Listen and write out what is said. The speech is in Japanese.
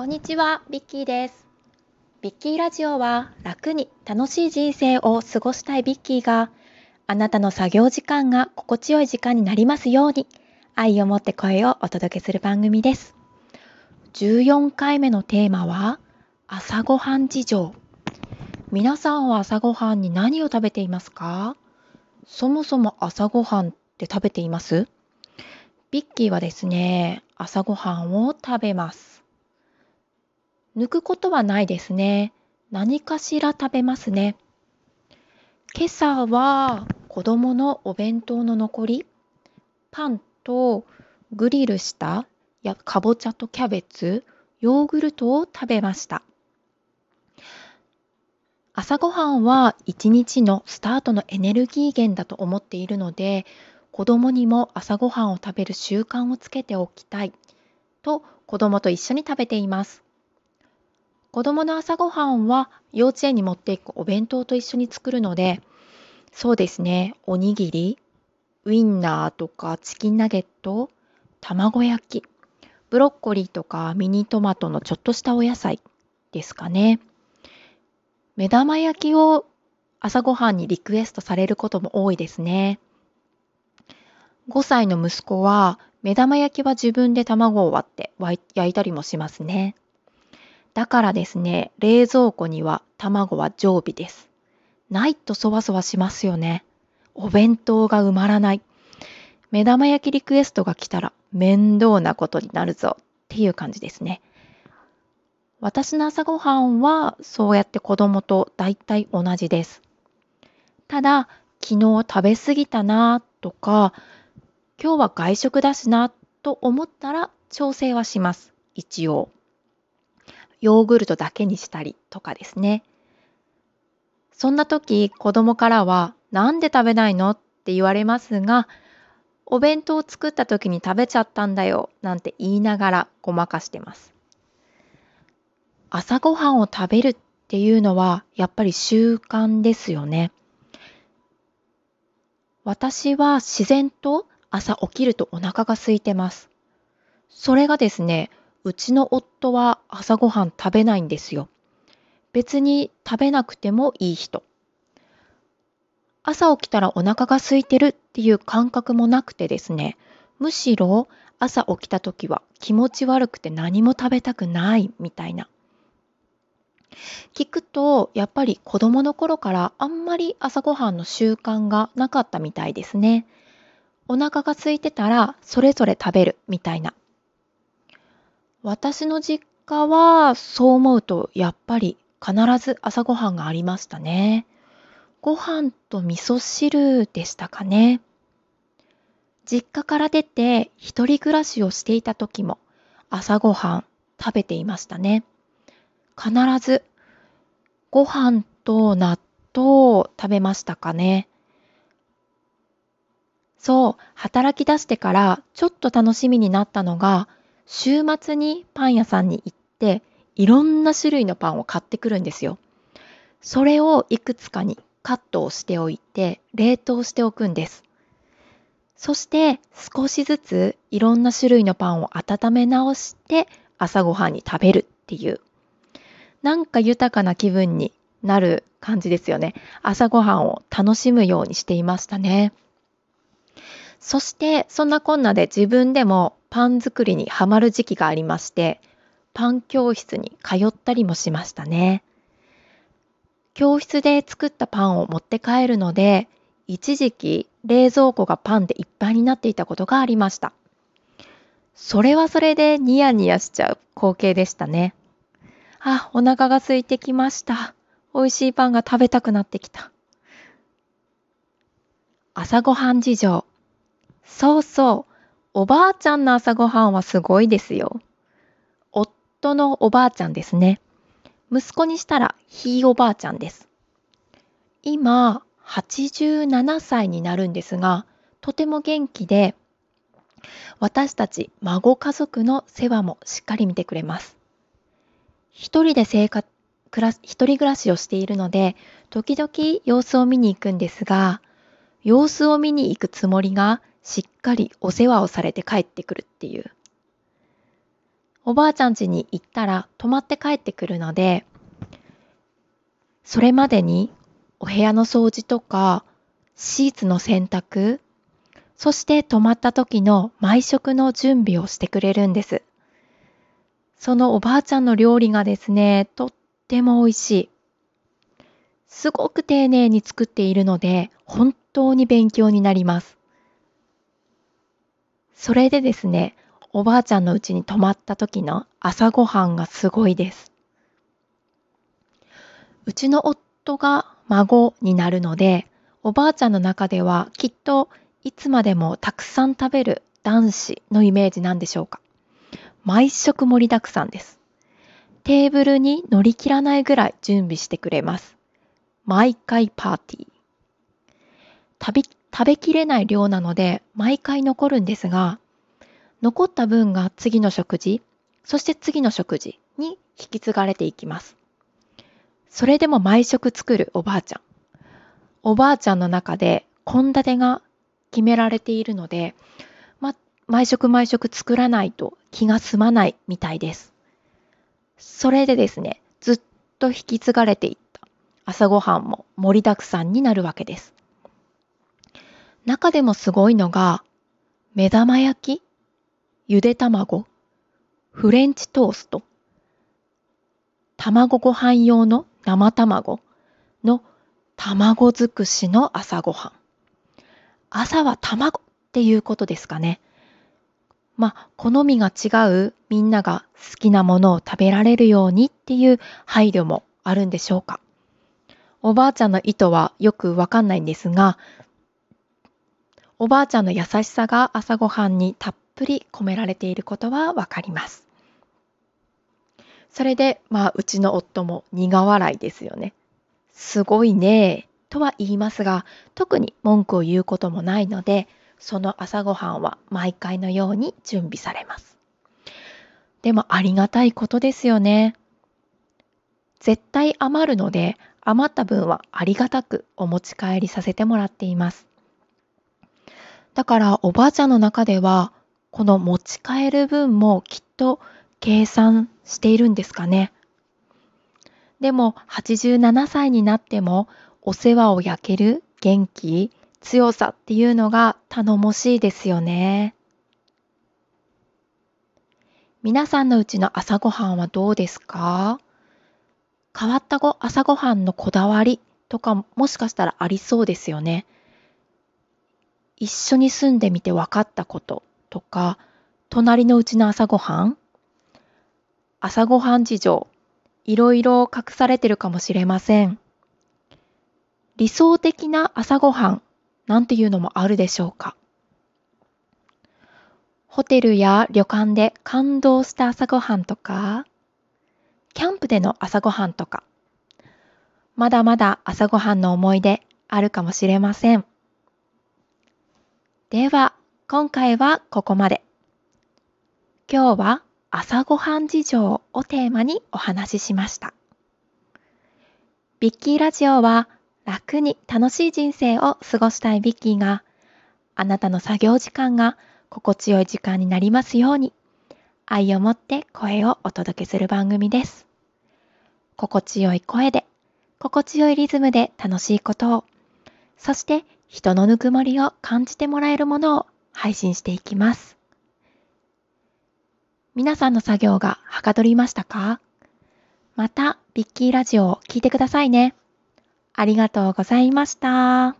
こんにちは、ビッキーです。ビッキーラジオは楽に楽しい人生を過ごしたいビッキーがあなたの作業時間が心地よい時間になりますように愛を持って声をお届けする番組です。14回目のテーマは朝ごはん事情。皆さんは朝ごはんに何を食べていますか？そもそも朝ごはんって食べています？ビッキーはですね、朝ごはんを食べます。抜くことはないですね。何かしら食べますね。今朝は子供のお弁当の残り、パンとグリルしたやかぼちゃとキャベツ、ヨーグルトを食べました。朝ごはんは一日のスタートのエネルギー源だと思っているので、子供にも朝ごはんを食べる習慣をつけておきたいと子供と一緒に食べています。子供の朝ごはんは幼稚園に持っていくお弁当と一緒に作るので、そうですね、おにぎり、ウインナーとかチキンナゲット、卵焼き、ブロッコリーとかミニトマトのちょっとしたお野菜ですかね。目玉焼きを朝ごはんにリクエストされることも多いですね。5歳の息子は目玉焼きは自分で卵を割って焼いたりもしますね。だからですね、冷蔵庫には卵は常備です。ないとそわそわしますよね。お弁当が埋まらない。目玉焼きリクエストが来たら面倒なことになるぞっていう感じですね。私の朝ごはんはそうやって子供と大体同じです。ただ、昨日食べ過ぎたなとか、今日は外食だしなと思ったら調整はします。一応。ヨーグルトだけにしたりとかですね。そんな時、子供からは、なんで食べないの？って言われますが、お弁当を作った時に食べちゃったんだよ、なんて言いながらごまかしてます。朝ごはんを食べるっていうのは、やっぱり習慣ですよね。私は自然と朝起きるとお腹が空いてます。それがですね、うちの夫は朝ごはん食べないんですよ。別に食べなくてもいい人。朝起きたらお腹が空いてるっていう感覚もなくてですね、むしろ朝起きた時は気持ち悪くて何も食べたくないみたいな。聞くとやっぱり子供の頃からあんまり朝ごはんの習慣がなかったみたいですね。お腹が空いてたらそれぞれ食べるみたいな。私の実家はそう思うとやっぱり必ず朝ごはんがありましたね。ご飯と味噌汁でしたかね。実家から出て一人暮らしをしていた時も朝ごはん食べていましたね。必ずご飯と納豆を食べましたかね。そう、働き出してからちょっと楽しみになったのが、週末にパン屋さんに行って、いろんな種類のパンを買ってくるんですよ。それをいくつかにカットをしておいて、冷凍しておくんです。そして少しずついろんな種類のパンを温め直して朝ごはんに食べるっていう。なんか豊かな気分になる感じですよね。朝ごはんを楽しむようにしていましたね。そしてそんなこんなで自分でもパン作りにハマる時期がありまして、パン教室に通ったりもしましたね。教室で作ったパンを持って帰るので、一時期冷蔵庫がパンでいっぱいになっていたことがありました。それはそれでニヤニヤしちゃう光景でしたね。あ、お腹が空いてきました。美味しいパンが食べたくなってきた。朝ごはん事情。そうそう。おばあちゃんの朝ごはんはすごいですよ。夫のおばあちゃんですね。息子にしたらひいおばあちゃんです。今、87歳になるんですが、とても元気で、私たち孫家族の世話もしっかり見てくれます。一人で生活、暮ら一人暮らしをしているので、時々様子を見に行くんですが、様子を見に行くつもりがしっかりお世話をされて帰ってくるっていう。おばあちゃん家に行ったら泊まって帰ってくるので、それまでにお部屋の掃除とか、シーツの洗濯、そして泊まった時の毎食の準備をしてくれるんです。そのおばあちゃんの料理がですね、とっても美味しい。すごく丁寧に作っているので、本当に勉強になります。それでですね、おばあちゃんの家に泊まった時の朝ごはんがすごいです。うちの夫が孫になるので、おばあちゃんの中ではきっといつまでもたくさん食べる男子のイメージなんでしょうか。毎食盛りだくさんです。テーブルに乗り切らないぐらい準備してくれます。毎回パーティー。食べ食べきれない量なので毎回残るんですが、残った分が次の食事、そして次の食事に引き継がれていきます。それでも毎食作るおばあちゃん。おばあちゃんの中で献立が決められているので、ま、毎食毎食作らないと気が済まないみたいです。それでですね、ずっと引き継がれていった朝ごはんも盛りだくさんになるわけです。中でもすごいのが、目玉焼き、ゆで卵、フレンチトースト、卵ご飯用の生卵の卵尽くしの朝ごはん。朝は卵っていうことですかね。まあ、好みが違うみんなが好きなものを食べられるようにっていう配慮もあるんでしょうか。おばあちゃんの意図はよくわかんないんですが、おばあちゃんの優しさが朝ごはんにたっぷり込められていることはわかります。それで、まあ、うちの夫も苦笑いですよね。すごいねとは言いますが、特に文句を言うこともないので、その朝ごはんは毎回のように準備されます。でもありがたいことですよね。絶対余るので、余った分はありがたくお持ち帰りさせてもらっています。だからおばあちゃんの中では、この持ち帰る分もきっと計算しているんですかね。でも87歳になってもお世話を焼ける元気、強さっていうのが頼もしいですよね。皆さんのうちの朝ごはんはどうですか？変わったご朝ごはんのこだわりとかもしかしたらありそうですよね。一緒に住んでみて分かったこととか、隣のうちの朝ごはん朝ごはん事情、いろいろ隠されてるかもしれません。理想的な朝ごはんなんていうのもあるでしょうか。ホテルや旅館で感動した朝ごはんとか、キャンプでの朝ごはんとか、まだまだ朝ごはんの思い出あるかもしれません。では、今回はここまで。今日は朝ごはん事情をテーマにお話ししました。ビッキーラジオは楽に楽しい人生を過ごしたいビッキーがあなたの作業時間が心地よい時間になりますように愛を持って声をお届けする番組です。心地よい声で心地よいリズムで楽しいことをそして人のぬくもりを感じてもらえるものを配信していきます。皆さんの作業がはかどりましたか？また、ビッキーラジオを聞いてくださいね。ありがとうございました。